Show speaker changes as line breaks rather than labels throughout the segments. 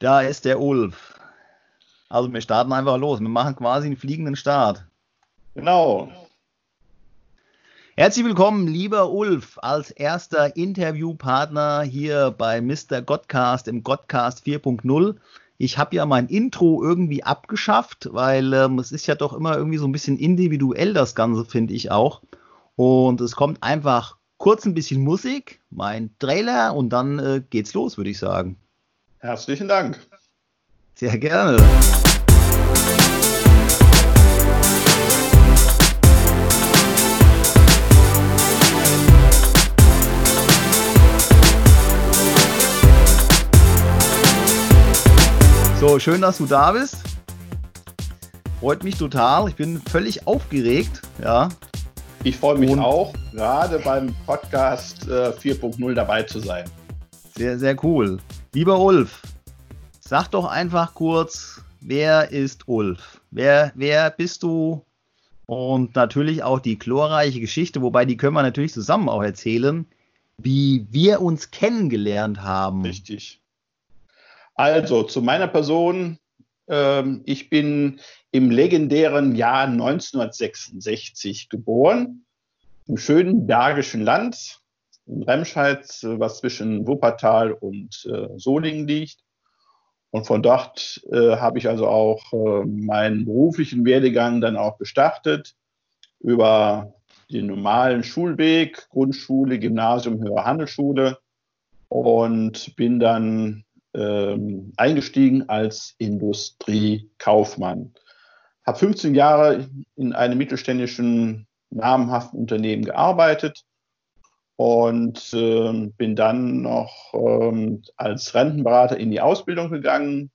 Da ist der Ulf. Also wir starten einfach los. Wir machen quasi einen fliegenden Start.
Genau.
Herzlich willkommen, lieber Ulf, als erster Interviewpartner hier bei Mr. Godcast im Godcast 4.0. Ich habe ja mein Intro irgendwie abgeschafft, weil ähm, es ist ja doch immer irgendwie so ein bisschen individuell das Ganze, finde ich auch. Und es kommt einfach kurz ein bisschen Musik, mein Trailer und dann äh, geht's los, würde ich sagen.
Herzlichen Dank.
Sehr gerne. So, schön, dass du da bist. Freut mich total. Ich bin völlig aufgeregt. Ja.
Ich freue mich Und auch, gerade beim Podcast äh, 4.0 dabei zu sein.
Sehr, sehr cool. Lieber Ulf, sag doch einfach kurz, wer ist Ulf? Wer, wer bist du? Und natürlich auch die glorreiche Geschichte, wobei die können wir natürlich zusammen auch erzählen, wie wir uns kennengelernt haben.
Richtig. Also zu meiner Person. Ähm, ich bin im legendären Jahr 1966 geboren, im schönen Bergischen Land, in Remscheid, was zwischen Wuppertal und äh, Solingen liegt. Und von dort äh, habe ich also auch äh, meinen beruflichen Werdegang dann auch gestartet über den normalen Schulweg, Grundschule, Gymnasium, Höhere Handelsschule und bin dann ähm, eingestiegen als Industriekaufmann. Habe 15 Jahre in einem mittelständischen namhaften Unternehmen gearbeitet und äh, bin dann noch ähm, als Rentenberater in die Ausbildung gegangen.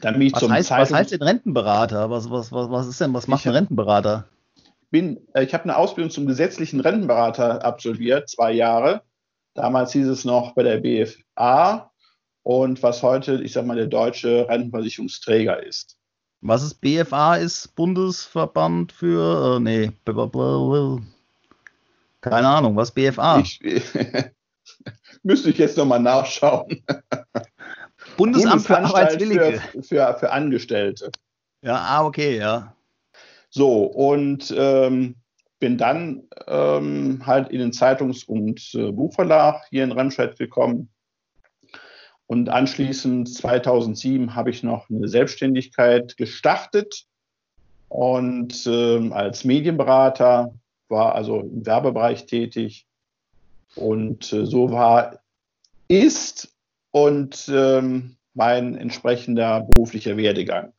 Dann bin ich was, zum heißt, was heißt denn Rentenberater? Was, was, was, was ist denn, was macht ein Rentenberater?
Bin, äh, ich habe eine Ausbildung zum gesetzlichen Rentenberater absolviert, zwei Jahre. Damals hieß es noch bei der BFA und was heute, ich sag mal, der deutsche Rentenversicherungsträger ist.
Was ist BFA? Ist Bundesverband für, äh, nee, keine Ahnung, was BFA? Ich,
müsste ich jetzt nochmal nachschauen.
Bundesamt für Arbeitswillige.
Für, für, für, Angestellte.
Ja, ah, okay, ja.
So, und ähm, bin dann ähm, halt in den Zeitungs- und äh, Buchverlag hier in Remscheid gekommen und anschließend 2007 habe ich noch eine Selbstständigkeit gestartet und äh, als Medienberater war also im Werbebereich tätig. Und äh, so war, ist und ähm, mein entsprechender beruflicher Werdegang.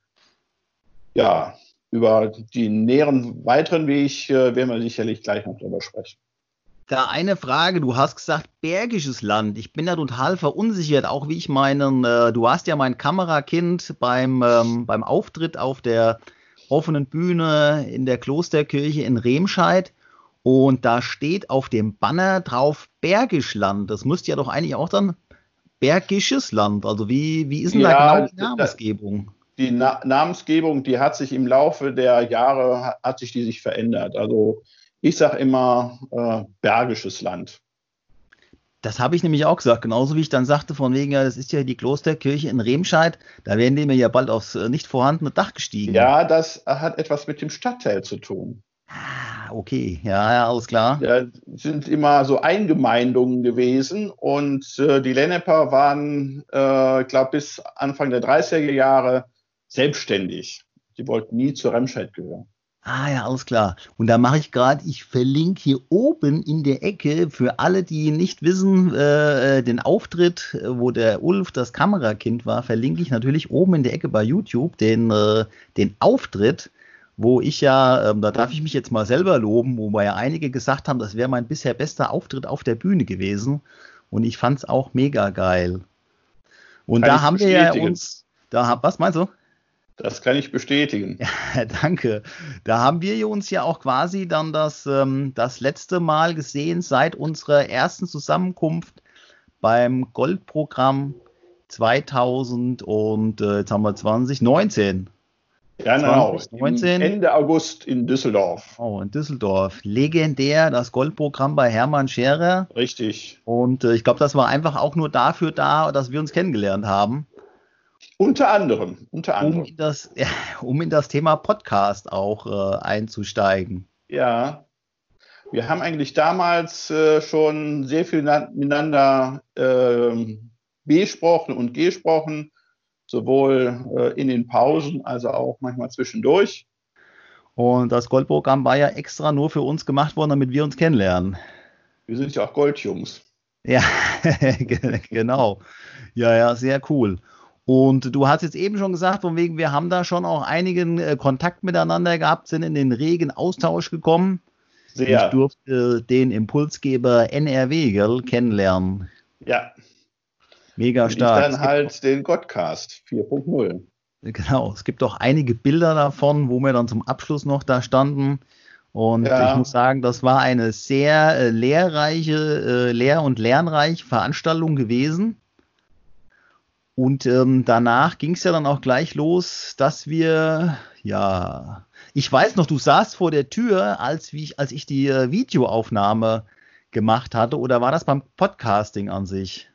Ja, über den näheren weiteren Weg äh, werden wir sicherlich gleich noch drüber sprechen.
Da eine Frage, du hast gesagt bergisches Land. Ich bin da total verunsichert, auch wie ich meinen, äh, du warst ja mein Kamerakind beim, ähm, beim Auftritt auf der offenen Bühne in der Klosterkirche in Remscheid. Und da steht auf dem Banner drauf Bergisch Land. Das müsste ja doch eigentlich auch dann Bergisches Land. Also wie, wie ist denn ja, da genau die Namensgebung?
Die Na Namensgebung, die hat sich im Laufe der Jahre, hat sich die sich verändert. Also ich sage immer äh, Bergisches Land.
Das habe ich nämlich auch gesagt, genauso wie ich dann sagte, von wegen, ja, das ist ja die Klosterkirche in Remscheid, da werden die mir ja bald aufs äh, nicht vorhandene Dach gestiegen.
Ja, das hat etwas mit dem Stadtteil zu tun.
Ah, okay, ja, ja, alles klar.
Ja, sind immer so Eingemeindungen gewesen und äh, die Lenneper waren, äh, ich glaube, bis Anfang der 30er Jahre selbstständig. Die wollten nie zur Remscheid gehören.
Ah ja, alles klar. Und da mache ich gerade, ich verlinke hier oben in der Ecke für alle, die nicht wissen, äh, den Auftritt, wo der Ulf das Kamerakind war, verlinke ich natürlich oben in der Ecke bei YouTube den, äh, den Auftritt, wo ich ja, ähm, da darf ich mich jetzt mal selber loben, wobei ja einige gesagt haben, das wäre mein bisher bester Auftritt auf der Bühne gewesen. Und ich fand es auch mega geil. Und Kann da haben wir ja uns, da, was meinst du?
Das kann ich bestätigen.
Ja, danke. Da haben wir uns ja auch quasi dann das, ähm, das letzte Mal gesehen seit unserer ersten Zusammenkunft beim Goldprogramm 2000 und äh, jetzt haben wir 2019.
Ja, genau. 2019. Ende August in Düsseldorf.
Oh, in Düsseldorf. Legendär, das Goldprogramm bei Hermann Scherer.
Richtig.
Und äh, ich glaube, das war einfach auch nur dafür da, dass wir uns kennengelernt haben.
Unter anderem, unter anderem.
Um in das, ja, um in das Thema Podcast auch äh, einzusteigen.
Ja, wir haben eigentlich damals äh, schon sehr viel miteinander äh, besprochen und gesprochen, sowohl äh, in den Pausen als auch manchmal zwischendurch.
Und das Goldprogramm war ja extra nur für uns gemacht worden, damit wir uns kennenlernen.
Wir sind ja auch Goldjungs.
Ja, genau. Ja, ja, sehr cool. Und du hast jetzt eben schon gesagt, von wegen, wir haben da schon auch einigen äh, Kontakt miteinander gehabt, sind in den regen Austausch gekommen. Sehr. Ich durfte den Impulsgeber NRW gell, kennenlernen.
Ja.
Mega stark.
Und dann halt den Godcast 4.0.
Genau, es gibt auch einige Bilder davon, wo wir dann zum Abschluss noch da standen. Und ja. ich muss sagen, das war eine sehr äh, lehrreiche, äh, lehr- und lernreiche Veranstaltung gewesen. Und ähm, danach ging es ja dann auch gleich los, dass wir, ja, ich weiß noch, du saßt vor der Tür, als, wie ich, als ich die äh, Videoaufnahme gemacht hatte, oder war das beim Podcasting an sich?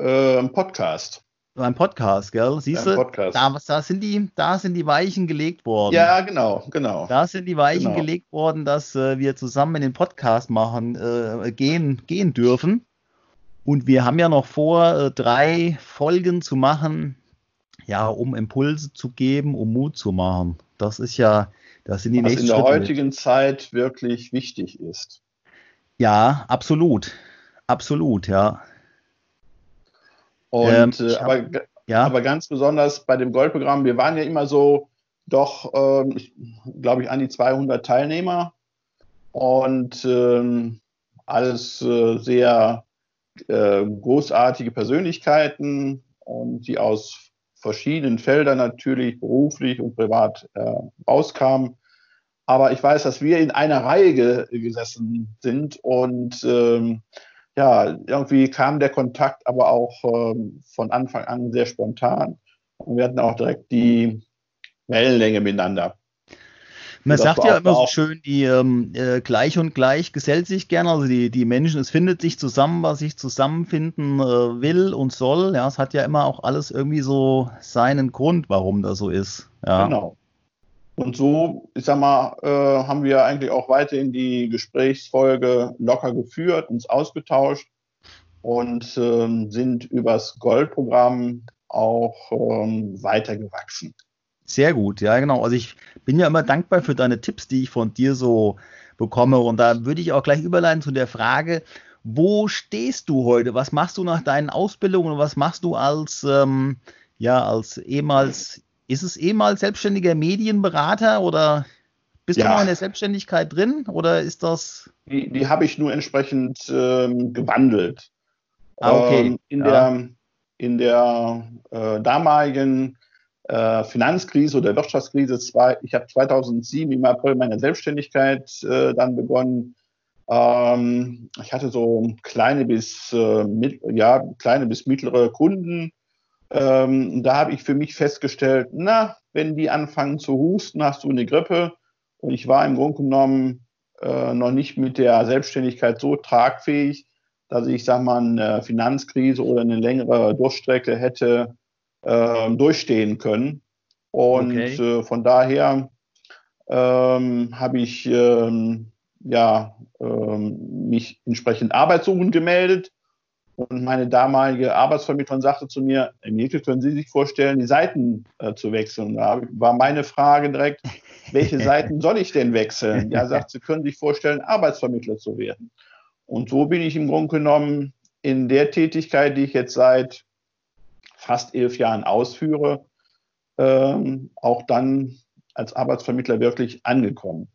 Äh, Podcast.
Beim Podcast, gell? Siehst du, da, da, sind die, da sind die Weichen gelegt worden.
Ja, genau, genau.
Da sind die Weichen genau. gelegt worden, dass äh, wir zusammen in den Podcast machen, äh, gehen, gehen dürfen. Und wir haben ja noch vor, äh, drei Folgen zu machen, ja, um Impulse zu geben, um Mut zu machen. Das ist ja, das sind die
Was
nächsten
in der Schritte heutigen mit. Zeit wirklich wichtig ist.
Ja, absolut. Absolut, ja.
Und ähm, äh, aber, ja. aber ganz besonders bei dem Goldprogramm, wir waren ja immer so doch, ähm, glaube ich, an die 200 Teilnehmer und ähm, alles äh, sehr äh, großartige Persönlichkeiten und die aus verschiedenen Feldern natürlich beruflich und privat äh, rauskamen. Aber ich weiß, dass wir in einer Reihe ge gesessen sind und ähm, ja, irgendwie kam der Kontakt aber auch ähm, von Anfang an sehr spontan. Und wir hatten auch direkt die Wellenlänge miteinander.
Man sagt ja immer so schön, die ähm, äh, gleich und gleich gesellt sich gerne. Also die, die Menschen, es findet sich zusammen, was sich zusammenfinden äh, will und soll. Ja, es hat ja immer auch alles irgendwie so seinen Grund, warum das so ist. Ja. Genau.
Und so, ich sag mal, äh, haben wir eigentlich auch weiterhin die Gesprächsfolge locker geführt, uns ausgetauscht und ähm, sind übers Goldprogramm auch ähm, weitergewachsen.
Sehr gut, ja, genau. Also ich bin ja immer dankbar für deine Tipps, die ich von dir so bekomme. Und da würde ich auch gleich überleiten zu der Frage, wo stehst du heute? Was machst du nach deinen Ausbildungen was machst du als, ähm, ja, als ehemals ist es ehemals selbstständiger Medienberater oder bist ja. du noch in der Selbstständigkeit drin oder ist das?
Die, die habe ich nur entsprechend ähm, gewandelt.
Ah, okay. Ähm,
in, ja. der, in der äh, damaligen äh, Finanzkrise oder Wirtschaftskrise, zwei, ich habe 2007 im April meine Selbstständigkeit äh, dann begonnen. Ähm, ich hatte so kleine bis, äh, mit, ja, kleine bis mittlere Kunden ähm, da habe ich für mich festgestellt, na, wenn die anfangen zu husten, hast du eine Grippe. Und ich war im Grunde genommen äh, noch nicht mit der Selbstständigkeit so tragfähig, dass ich, sag mal, eine Finanzkrise oder eine längere Durchstrecke hätte äh, durchstehen können. Und okay. äh, von daher ähm, habe ich ähm, ja, ähm, mich entsprechend arbeitssuchend gemeldet und meine damalige Arbeitsvermittlerin sagte zu mir, Emilke, können Sie sich vorstellen, die Seiten äh, zu wechseln? Da war meine Frage direkt, welche Seiten soll ich denn wechseln? Ja, sagt, Sie können sich vorstellen, Arbeitsvermittler zu werden. Und so bin ich im Grunde genommen in der Tätigkeit, die ich jetzt seit fast elf Jahren ausführe, ähm, auch dann als Arbeitsvermittler wirklich angekommen.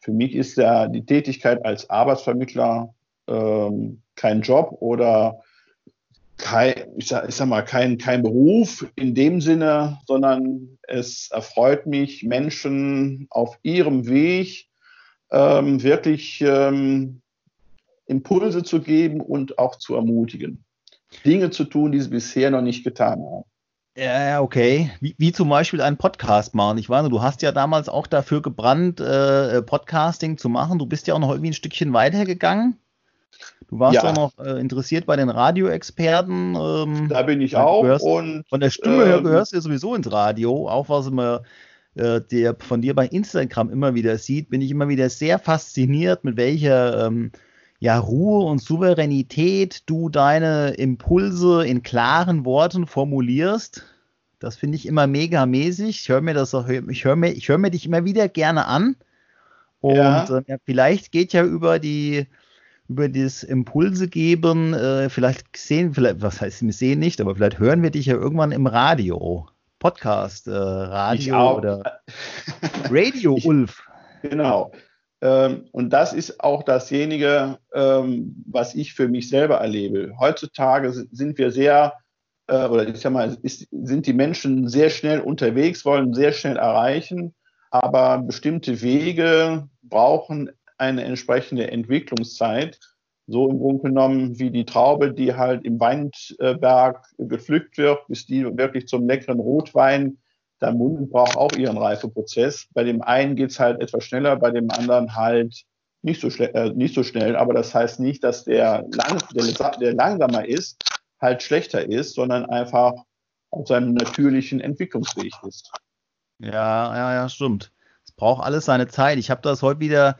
Für mich ist ja die Tätigkeit als Arbeitsvermittler ähm, kein Job oder kein, ich sag, ich sag mal, kein, kein Beruf in dem Sinne, sondern es erfreut mich, Menschen auf ihrem Weg ähm, wirklich ähm, Impulse zu geben und auch zu ermutigen. Dinge zu tun, die sie bisher noch nicht getan haben.
Ja, okay. Wie, wie, zum Beispiel einen Podcast machen. Ich weiß, du hast ja damals auch dafür gebrannt, äh, Podcasting zu machen. Du bist ja auch noch irgendwie ein Stückchen weitergegangen. Du warst ja. auch noch äh, interessiert bei den Radioexperten.
Ähm, da bin ich auch.
Gehörst, und, von der Stimme ähm, her gehörst du ja sowieso ins Radio. Auch was man äh, der von dir bei Instagram immer wieder sieht, bin ich immer wieder sehr fasziniert, mit welcher ähm, ja, Ruhe und Souveränität du deine Impulse in klaren Worten formulierst. Das finde ich immer mega mäßig. Ich höre mir das auch, ich höre mir, ich höre mir dich immer wieder gerne an. Und ja. äh, vielleicht geht ja über die, über das Impulse geben, äh, vielleicht sehen, vielleicht, was heißt, wir sehen nicht, aber vielleicht hören wir dich ja irgendwann im Radio. Podcast, äh, Radio oder Radio ich, Ulf.
Genau. Ähm, und das ist auch dasjenige, ähm, was ich für mich selber erlebe. Heutzutage sind wir sehr, äh, oder ich sag mal, ist, sind die Menschen sehr schnell unterwegs, wollen sehr schnell erreichen, aber bestimmte Wege brauchen eine entsprechende Entwicklungszeit. So im Grunde genommen wie die Traube, die halt im Weinberg gepflückt wird, bis die wirklich zum leckeren Rotwein der Mund braucht auch ihren Reifeprozess. Bei dem einen geht es halt etwas schneller, bei dem anderen halt nicht so, äh, nicht so schnell. Aber das heißt nicht, dass der, lang, der, der langsamer ist, halt schlechter ist, sondern einfach auf seinem natürlichen Entwicklungsweg ist.
Ja, ja, ja, stimmt. Es braucht alles seine Zeit. Ich habe das heute wieder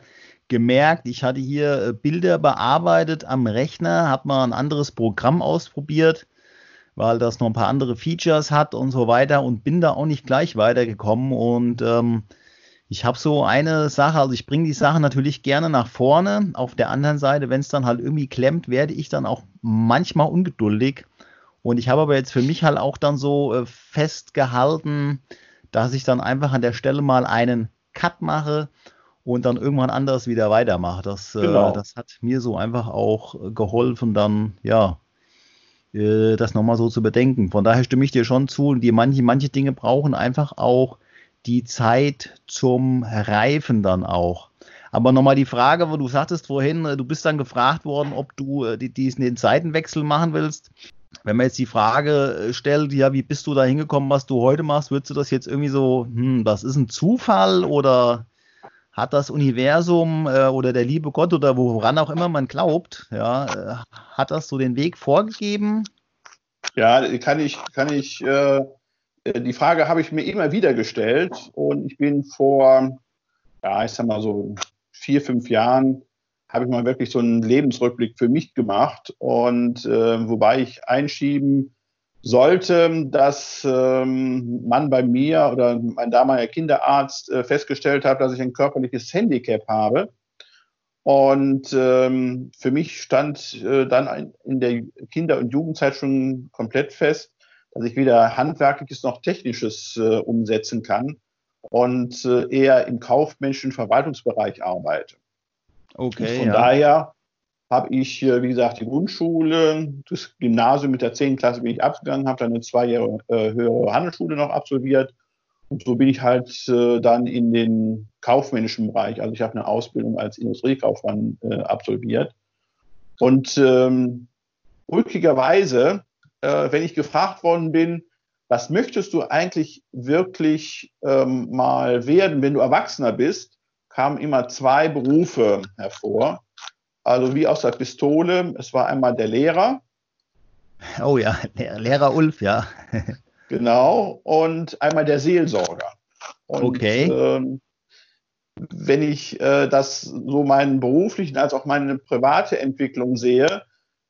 gemerkt. Ich hatte hier äh, Bilder bearbeitet am Rechner, habe mal ein anderes Programm ausprobiert weil das noch ein paar andere Features hat und so weiter und bin da auch nicht gleich weitergekommen und ähm, ich habe so eine Sache, also ich bringe die Sache natürlich gerne nach vorne. Auf der anderen Seite, wenn es dann halt irgendwie klemmt, werde ich dann auch manchmal ungeduldig. Und ich habe aber jetzt für mich halt auch dann so äh, festgehalten, dass ich dann einfach an der Stelle mal einen Cut mache und dann irgendwann anders wieder weitermache. Das, äh, genau. äh, das hat mir so einfach auch geholfen, dann ja äh, das nochmal so zu bedenken. Von daher stimme ich dir schon zu. Die manche, manche Dinge brauchen einfach auch die Zeit zum Reifen dann auch. Aber nochmal die Frage, wo du sagtest vorhin, äh, du bist dann gefragt worden, ob du äh, diesen den Seitenwechsel machen willst. Wenn man jetzt die Frage stellt, ja, wie bist du da hingekommen, was du heute machst, würdest du das jetzt irgendwie so, hm, das ist ein Zufall oder hat das Universum äh, oder der liebe Gott oder woran auch immer man glaubt, ja, äh, hat das so den Weg vorgegeben?
Ja, kann ich, kann ich, äh, die Frage habe ich mir immer wieder gestellt und ich bin vor, ja, ich sag mal so vier, fünf Jahren, habe ich mal wirklich so einen Lebensrückblick für mich gemacht und äh, wobei ich einschieben sollte, dass ähm, man bei mir oder mein damaliger Kinderarzt äh, festgestellt hat, dass ich ein körperliches Handicap habe. Und ähm, für mich stand äh, dann in der Kinder- und Jugendzeit schon komplett fest, dass ich weder handwerkliches noch technisches äh, umsetzen kann und äh, eher im kaufmännischen Verwaltungsbereich arbeite. Okay. Und von ja. daher habe ich, wie gesagt, die Grundschule, das Gymnasium mit der 10. Klasse bin ich abgegangen, habe dann eine zwei Jahre äh, höhere Handelsschule noch absolviert. Und so bin ich halt äh, dann in den kaufmännischen Bereich, also ich habe eine Ausbildung als Industriekaufmann äh, absolviert. Und ähm, ulkigerweise, äh, wenn ich gefragt worden bin, was möchtest du eigentlich wirklich ähm, mal werden, wenn du Erwachsener bist, kamen immer zwei Berufe hervor also wie aus der Pistole. Es war einmal der Lehrer.
Oh ja, Lehrer Ulf, ja.
genau. Und einmal der Seelsorger. Und,
okay. Ähm,
wenn ich äh, das so meinen beruflichen als auch meine private Entwicklung sehe,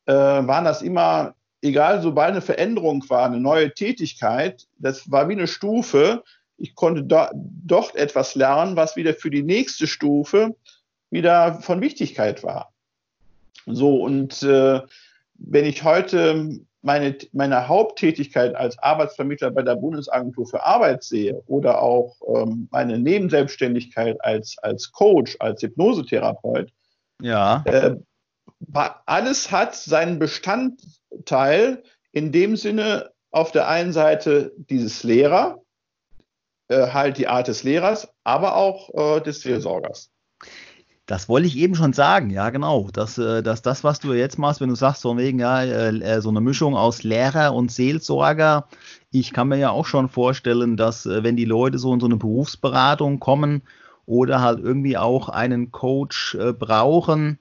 äh, waren das immer, egal, sobald eine Veränderung war, eine neue Tätigkeit, das war wie eine Stufe. Ich konnte do, dort etwas lernen, was wieder für die nächste Stufe wieder von Wichtigkeit war. So, und äh, wenn ich heute meine, meine Haupttätigkeit als Arbeitsvermittler bei der Bundesagentur für Arbeit sehe oder auch ähm, meine Nebenselbstständigkeit als, als Coach, als Hypnosetherapeut,
ja.
Äh, alles hat seinen Bestandteil in dem Sinne auf der einen Seite dieses Lehrer, äh, halt die Art des Lehrers, aber auch äh, des Seelsorgers.
Das wollte ich eben schon sagen, ja genau. Dass, äh, dass das, was du jetzt machst, wenn du sagst, von wegen, ja, äh, äh, so eine Mischung aus Lehrer und Seelsorger, ich kann mir ja auch schon vorstellen, dass wenn die Leute so in so eine Berufsberatung kommen oder halt irgendwie auch einen Coach brauchen,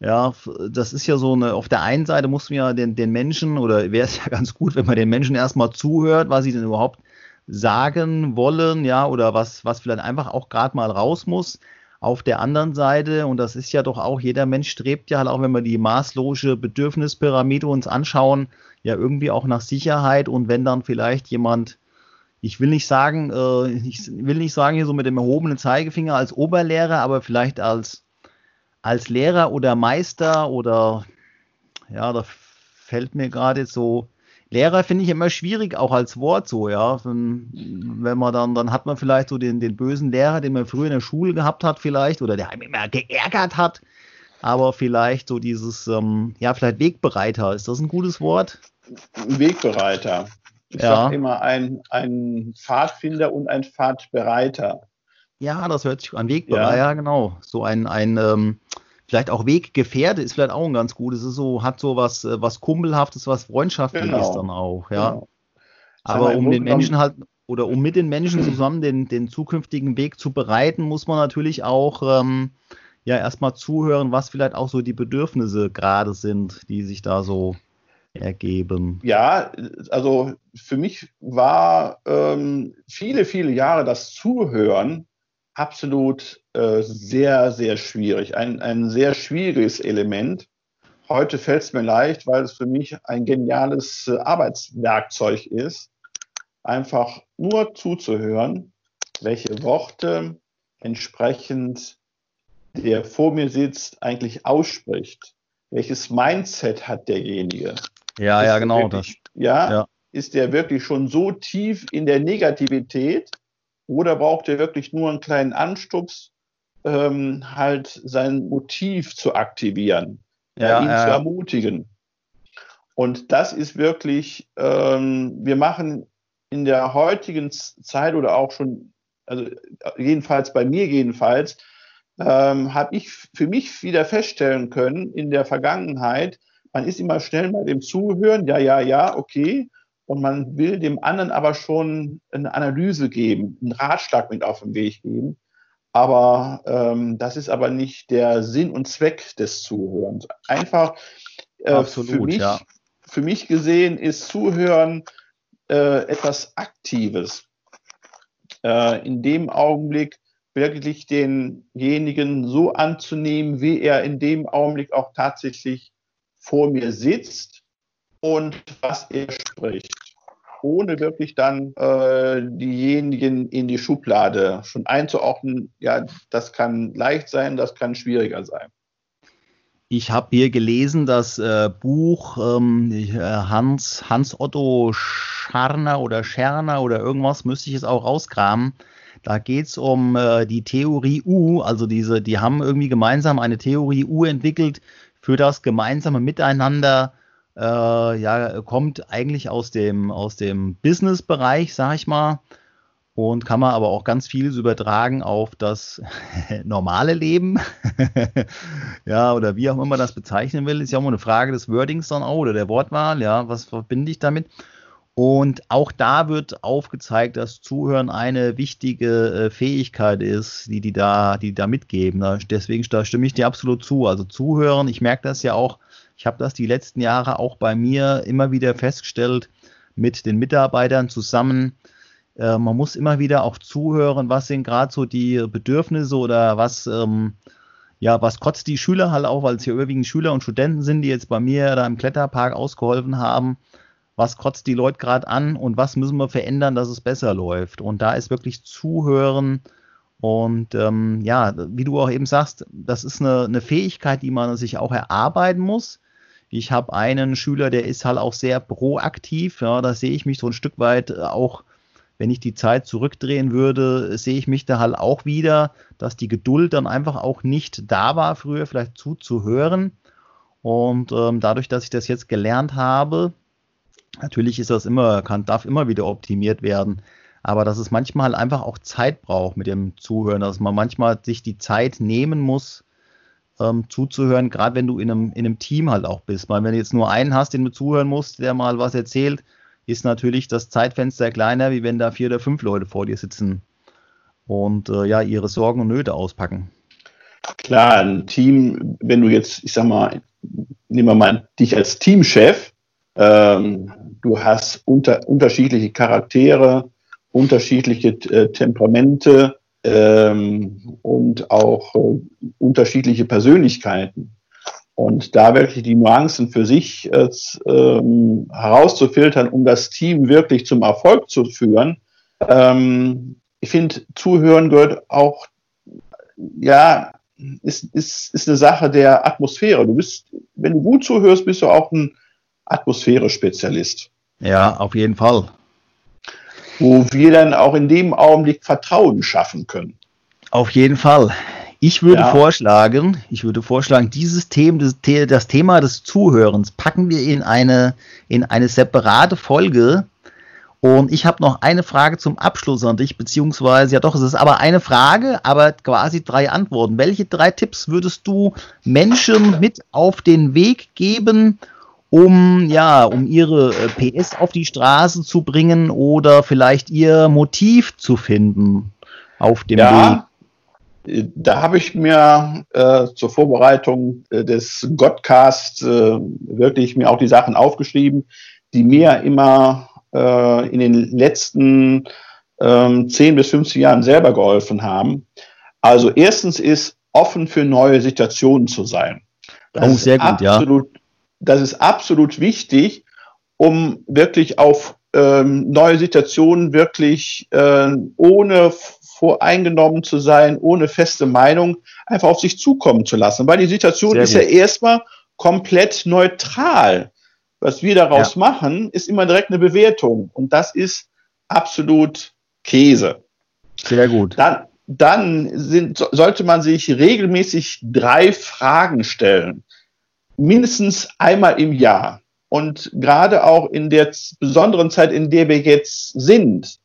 Ja, das ist ja so eine, auf der einen Seite muss man ja den, den Menschen, oder wäre es ja ganz gut, wenn man den Menschen erstmal zuhört, was sie denn überhaupt sagen wollen, ja, oder was, was vielleicht einfach auch gerade mal raus muss. Auf der anderen Seite, und das ist ja doch auch, jeder Mensch strebt ja halt auch, wenn wir die maßlose Bedürfnispyramide uns anschauen, ja irgendwie auch nach Sicherheit und wenn dann vielleicht jemand, ich will nicht sagen, äh, ich will nicht sagen hier so mit dem erhobenen Zeigefinger als Oberlehrer, aber vielleicht als als Lehrer oder Meister oder ja, da fällt mir gerade so. Lehrer finde ich immer schwierig, auch als Wort so, ja. Wenn, man dann, dann hat man vielleicht so den, den bösen Lehrer, den man früher in der Schule gehabt hat, vielleicht, oder der einem immer geärgert hat. Aber vielleicht so dieses, ähm, ja, vielleicht Wegbereiter, ist das ein gutes Wort?
Wegbereiter. Ich ja. sage immer ein, ein Pfadfinder und ein Pfadbereiter.
Ja, das hört sich an Wegbereiter, ja. ja, genau. So ein, ein ähm, vielleicht auch Weggefährte ist vielleicht auch ein ganz gutes. Es ist so, hat so was, äh, was Kumpelhaftes, was Freundschaftliches genau. dann auch, ja. Genau. Aber um den Menschen halt, oder um mit den Menschen zusammen den, den zukünftigen Weg zu bereiten, muss man natürlich auch ähm, ja erstmal zuhören, was vielleicht auch so die Bedürfnisse gerade sind, die sich da so ergeben.
Ja, also für mich war ähm, viele, viele Jahre das Zuhören absolut äh, sehr, sehr schwierig. Ein, ein sehr schwieriges Element. Heute fällt es mir leicht, weil es für mich ein geniales äh, Arbeitswerkzeug ist, einfach nur zuzuhören, welche Worte entsprechend der vor mir sitzt, eigentlich ausspricht. Welches Mindset hat derjenige?
Ja, ist ja, genau.
Wirklich, das. Ja, ja, ist der wirklich schon so tief in der Negativität, oder braucht er wirklich nur einen kleinen Anstups, ähm, halt sein Motiv zu aktivieren, ja, ihn äh, zu ermutigen. Und das ist wirklich, ähm, wir machen in der heutigen Zeit oder auch schon, also jedenfalls bei mir jedenfalls, ähm, habe ich für mich wieder feststellen können in der Vergangenheit, man ist immer schnell bei dem Zuhören, ja, ja, ja, okay, und man will dem anderen aber schon eine Analyse geben, einen Ratschlag mit auf den Weg geben. Aber ähm, das ist aber nicht der Sinn und Zweck des Zuhörens. Einfach äh, Absolut, für, mich, ja. für mich gesehen ist Zuhören äh, etwas Aktives. Äh, in dem Augenblick wirklich denjenigen so anzunehmen, wie er in dem Augenblick auch tatsächlich vor mir sitzt und was er spricht, ohne wirklich dann äh, diejenigen in die Schublade schon einzuordnen. Ja, das kann leicht sein, das kann schwieriger sein.
Ich habe hier gelesen, das äh, Buch ähm, äh, Hans, Hans Otto Scharner oder Scherner oder irgendwas, müsste ich es auch rauskramen. Da geht es um äh, die Theorie U, also diese, die haben irgendwie gemeinsam eine Theorie U entwickelt für das gemeinsame Miteinander äh, ja, kommt eigentlich aus dem, aus dem Business-Bereich, sag ich mal, und kann man aber auch ganz vieles übertragen auf das normale Leben. ja, oder wie auch immer man das bezeichnen will, ist ja auch mal eine Frage des Wordings dann auch oder der Wortwahl, ja, was verbinde ich damit? Und auch da wird aufgezeigt, dass Zuhören eine wichtige äh, Fähigkeit ist, die die da, die da mitgeben. deswegen stimme ich dir absolut zu. Also Zuhören, ich merke das ja auch ich habe das die letzten Jahre auch bei mir immer wieder festgestellt mit den Mitarbeitern zusammen. Äh, man muss immer wieder auch zuhören, was sind gerade so die Bedürfnisse oder was, ähm, ja, was kotzt die Schüler halt auch, weil es hier überwiegend Schüler und Studenten sind, die jetzt bei mir da im Kletterpark ausgeholfen haben. Was kotzt die Leute gerade an und was müssen wir verändern, dass es besser läuft? Und da ist wirklich Zuhören und ähm, ja, wie du auch eben sagst, das ist eine, eine Fähigkeit, die man sich auch erarbeiten muss. Ich habe einen Schüler, der ist halt auch sehr proaktiv. Ja, da sehe ich mich so ein Stück weit äh, auch, wenn ich die Zeit zurückdrehen würde, sehe ich mich da halt auch wieder, dass die Geduld dann einfach auch nicht da war, früher vielleicht zuzuhören. Und ähm, dadurch, dass ich das jetzt gelernt habe, natürlich ist das immer, kann, darf immer wieder optimiert werden. Aber dass es manchmal einfach auch Zeit braucht mit dem Zuhören, dass man manchmal sich die Zeit nehmen muss, ähm, zuzuhören, gerade wenn du in einem, in einem Team halt auch bist. Weil wenn du jetzt nur einen hast, den du zuhören musst, der mal was erzählt, ist natürlich das Zeitfenster kleiner, wie wenn da vier oder fünf Leute vor dir sitzen und äh, ja ihre Sorgen und Nöte auspacken.
Klar, ein Team, wenn du jetzt, ich sag mal, nehmen wir mal dich als Teamchef, ähm, du hast unter, unterschiedliche Charaktere, unterschiedliche äh, Temperamente ähm, auch äh, unterschiedliche Persönlichkeiten. Und da wirklich die Nuancen für sich äh, ähm, herauszufiltern, um das Team wirklich zum Erfolg zu führen. Ähm, ich finde, Zuhören gehört auch, ja, ist, ist, ist eine Sache der Atmosphäre. Du bist, wenn du gut zuhörst, bist du auch ein Atmosphäre-Spezialist.
Ja, auf jeden Fall.
Wo wir dann auch in dem Augenblick Vertrauen schaffen können.
Auf jeden Fall. Ich würde ja. vorschlagen, ich würde vorschlagen, dieses Thema, das, das, Thema des Zuhörens packen wir in eine, in eine separate Folge. Und ich habe noch eine Frage zum Abschluss an dich, beziehungsweise, ja doch, es ist aber eine Frage, aber quasi drei Antworten. Welche drei Tipps würdest du Menschen mit auf den Weg geben, um ja, um ihre äh, PS auf die Straße zu bringen oder vielleicht ihr Motiv zu finden auf dem ja, Weg?
Da habe ich mir äh, zur Vorbereitung äh, des Godcast äh, wirklich mir auch die Sachen aufgeschrieben, die mir immer äh, in den letzten ähm, 10 bis 15 Jahren selber geholfen haben. Also erstens ist offen für neue Situationen zu sein.
Das oh, sehr gut,
absolut, ja. Das ist absolut wichtig, um wirklich auf ähm, neue Situationen wirklich äh, ohne voreingenommen zu sein, ohne feste Meinung, einfach auf sich zukommen zu lassen. Weil die Situation Sehr ist gut. ja erstmal komplett neutral. Was wir daraus ja. machen, ist immer direkt eine Bewertung. Und das ist absolut Käse.
Sehr gut.
Dann, dann sind, sollte man sich regelmäßig drei Fragen stellen. Mindestens einmal im Jahr. Und gerade auch in der besonderen Zeit, in der wir jetzt sind,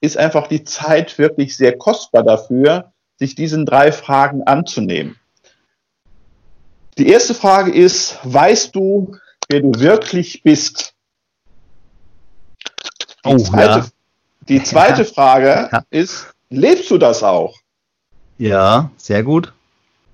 ist einfach die Zeit wirklich sehr kostbar dafür, sich diesen drei Fragen anzunehmen. Die erste Frage ist, weißt du, wer du wirklich bist? Die oh, zweite, ja. die zweite Frage ja. ist, lebst du das auch?
Ja, sehr gut.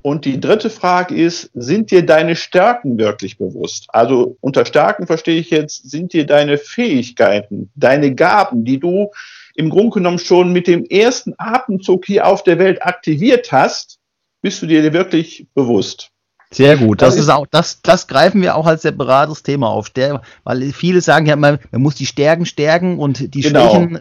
Und die dritte Frage ist, sind dir deine Stärken wirklich bewusst? Also unter Stärken verstehe ich jetzt, sind dir deine Fähigkeiten, deine Gaben, die du im Grunde genommen schon mit dem ersten Atemzug hier auf der Welt aktiviert hast, bist du dir wirklich bewusst.
Sehr gut. Das, das ist auch, das, das greifen wir auch als separates Thema auf. Der, weil viele sagen ja immer, man muss die Stärken stärken und die genau. Schwächen.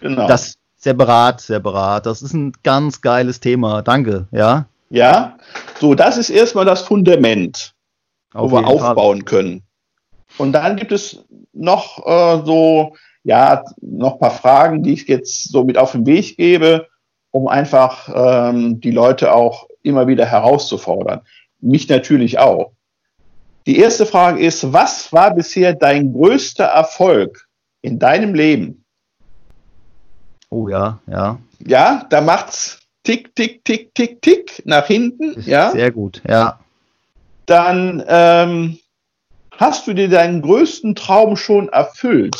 Genau. Das separat, separat. Das ist ein ganz geiles Thema. Danke. Ja.
Ja. So, das ist erstmal das Fundament, auf wo wir aufbauen Fall. können. Und dann gibt es noch äh, so ja, noch ein paar Fragen, die ich jetzt so mit auf den Weg gebe, um einfach ähm, die Leute auch immer wieder herauszufordern. Mich natürlich auch. Die erste Frage ist, was war bisher dein größter Erfolg in deinem Leben?
Oh ja, ja.
Ja, da macht's tick, tick, tick, tick, tick nach hinten. Ja.
Sehr gut, ja.
Dann ähm, hast du dir deinen größten Traum schon erfüllt?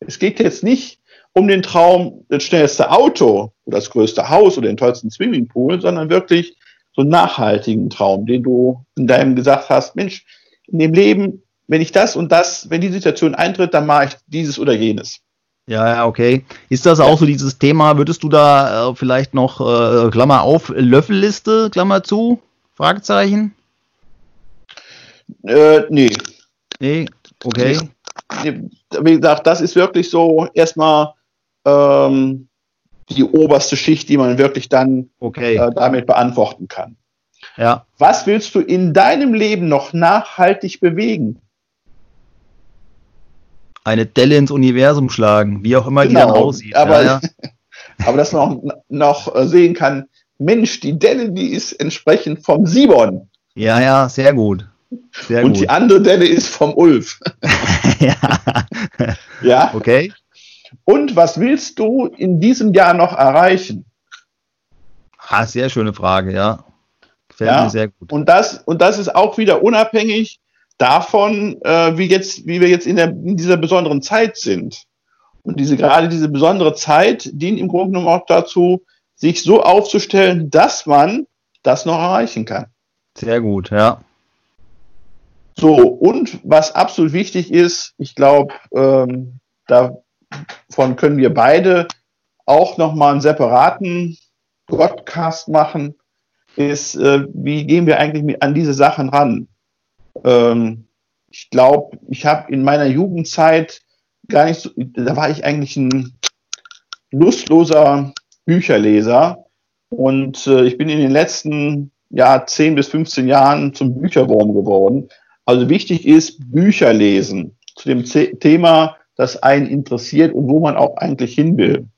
Es geht jetzt nicht um den Traum, das schnellste Auto oder das größte Haus oder den tollsten Swimmingpool, sondern wirklich so einen nachhaltigen Traum, den du in deinem gesagt hast, Mensch, in dem Leben, wenn ich das und das, wenn die Situation eintritt, dann mache ich dieses oder jenes.
Ja, ja, okay. Ist das auch so dieses Thema, würdest du da äh, vielleicht noch, äh, Klammer auf, Löffelliste, Klammer zu, Fragezeichen?
Äh, nee.
Nee, okay. Nee
wie gesagt, das ist wirklich so erstmal ähm, die oberste Schicht, die man wirklich dann okay. äh, damit beantworten kann.
Ja.
Was willst du in deinem Leben noch nachhaltig bewegen?
Eine Delle ins Universum schlagen, wie auch immer genau, die dann aussieht.
Aber, ja, ja. aber dass man noch, noch sehen kann, Mensch, die Delle, die ist entsprechend vom Simon.
Ja, ja, sehr gut.
Sehr und gut. die andere Delle ist vom Ulf.
ja.
ja.
Okay.
Und was willst du in diesem Jahr noch erreichen?
Ah, sehr schöne Frage, ja.
Gefällt ja. mir sehr gut. Und das, und das ist auch wieder unabhängig davon, äh, wie, jetzt, wie wir jetzt in, der, in dieser besonderen Zeit sind. Und diese, gerade diese besondere Zeit dient im Grunde genommen auch dazu, sich so aufzustellen, dass man das noch erreichen kann.
Sehr gut, ja.
So, und was absolut wichtig ist, ich glaube, ähm, davon können wir beide auch nochmal einen separaten Podcast machen, ist, äh, wie gehen wir eigentlich mit, an diese Sachen ran? Ähm, ich glaube, ich habe in meiner Jugendzeit gar nicht so, da war ich eigentlich ein lustloser Bücherleser und äh, ich bin in den letzten ja, 10 bis 15 Jahren zum Bücherwurm geworden. Also wichtig ist Bücher lesen zu dem Z Thema, das einen interessiert und wo man auch eigentlich hin will.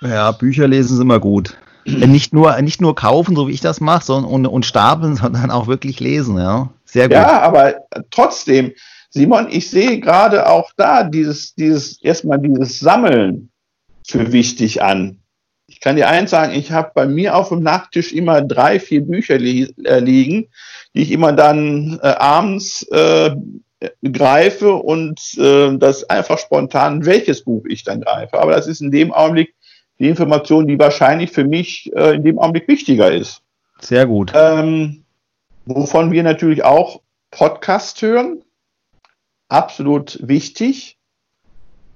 Ja, Bücher lesen ist immer gut. Äh, nicht nur, nicht nur kaufen, so wie ich das mache, sondern und, und stapeln, sondern auch wirklich lesen, ja.
Sehr gut. Ja, aber trotzdem, Simon, ich sehe gerade auch da dieses, dieses, erstmal dieses Sammeln für wichtig an. Ich kann dir eins sagen, ich habe bei mir auf dem Nachttisch immer drei, vier Bücher li äh, liegen, die ich immer dann äh, abends äh, greife und äh, das einfach spontan, welches Buch ich dann greife. Aber das ist in dem Augenblick die Information, die wahrscheinlich für mich äh, in dem Augenblick wichtiger ist.
Sehr gut.
Ähm, wovon wir natürlich auch Podcast hören. Absolut wichtig.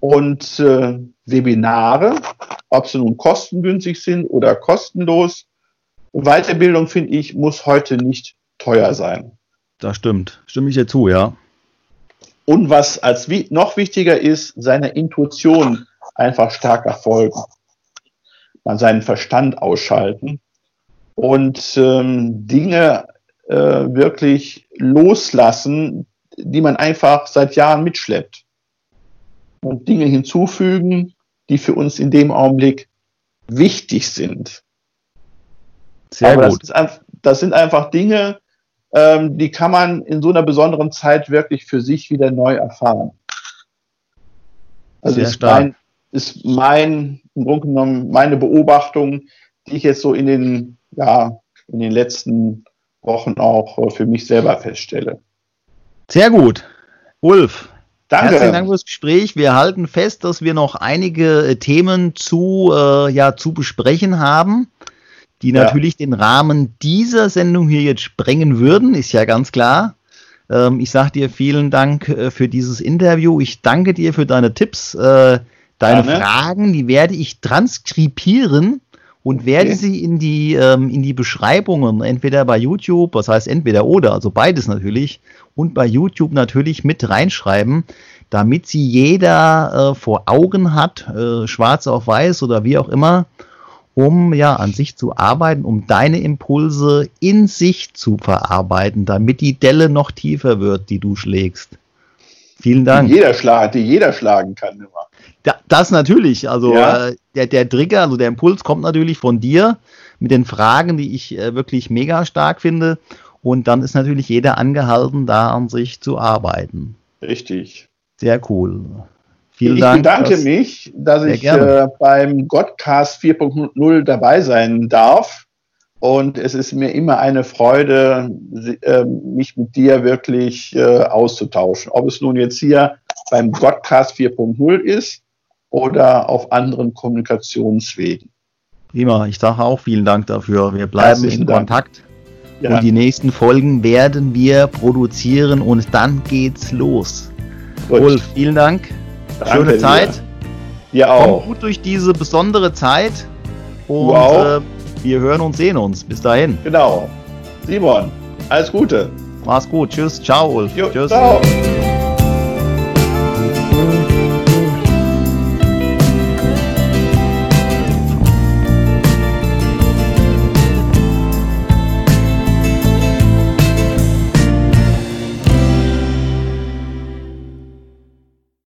Und äh, Webinare, ob sie nun kostengünstig sind oder kostenlos. Weiterbildung, finde ich, muss heute nicht teuer sein.
Das stimmt. Stimme ich dir zu, ja.
Und was als noch wichtiger ist, seiner Intuition einfach stärker folgen. Man seinen Verstand ausschalten und ähm, Dinge äh, wirklich loslassen, die man einfach seit Jahren mitschleppt. Und Dinge hinzufügen, die für uns in dem Augenblick wichtig sind. Sehr Aber gut. Das, ist, das, sind einfach Dinge, ähm, die kann man in so einer besonderen Zeit wirklich für sich wieder neu erfahren. Also Sehr ist stark. mein, ist mein, im Grunde genommen, meine Beobachtung, die ich jetzt so in den, ja, in den letzten Wochen auch für mich selber feststelle.
Sehr gut. Ulf, Danke. Herzlichen Dank fürs Gespräch. Wir halten fest, dass wir noch einige äh, Themen zu, äh, ja, zu besprechen haben, die ja. natürlich den Rahmen dieser Sendung hier jetzt sprengen würden, ist ja ganz klar. Ähm, ich sage dir vielen Dank äh, für dieses Interview. Ich danke dir für deine Tipps, äh, deine ja, Fragen, die werde ich transkribieren und werde okay. sie in die, ähm, in die Beschreibungen, entweder bei YouTube, was heißt entweder oder, also beides natürlich, und bei YouTube natürlich mit reinschreiben, damit sie jeder äh, vor Augen hat, äh, schwarz auf weiß oder wie auch immer, um ja an sich zu arbeiten, um deine Impulse in sich zu verarbeiten, damit die Delle noch tiefer wird, die du schlägst. Vielen Dank.
Die jeder, schlag, die jeder schlagen kann immer.
Das natürlich. Also ja. äh, der, der Trigger, also der Impuls kommt natürlich von dir mit den Fragen, die ich äh, wirklich mega stark finde. Und dann ist natürlich jeder angehalten, da an sich zu arbeiten.
Richtig.
Sehr cool.
Vielen ich Dank. Ich bedanke dass, mich, dass ich äh, beim Godcast 4.0 dabei sein darf. Und es ist mir immer eine Freude, äh, mich mit dir wirklich äh, auszutauschen. Ob es nun jetzt hier beim Godcast 4.0 ist oder auf anderen Kommunikationswegen.
Prima, ich sage auch vielen Dank dafür. Wir bleiben in Dank. Kontakt. Ja. Und die nächsten Folgen werden wir produzieren und dann geht's los. Gut. Wolf, vielen Dank. Danke Schöne Zeit.
Ja auch.
Kommt gut durch diese besondere Zeit. Und äh, wir hören und sehen uns. Bis dahin.
Genau. Simon, alles Gute.
Mach's gut. Tschüss. Ciao, Ulf.
Jo,
Tschüss.
Ciao.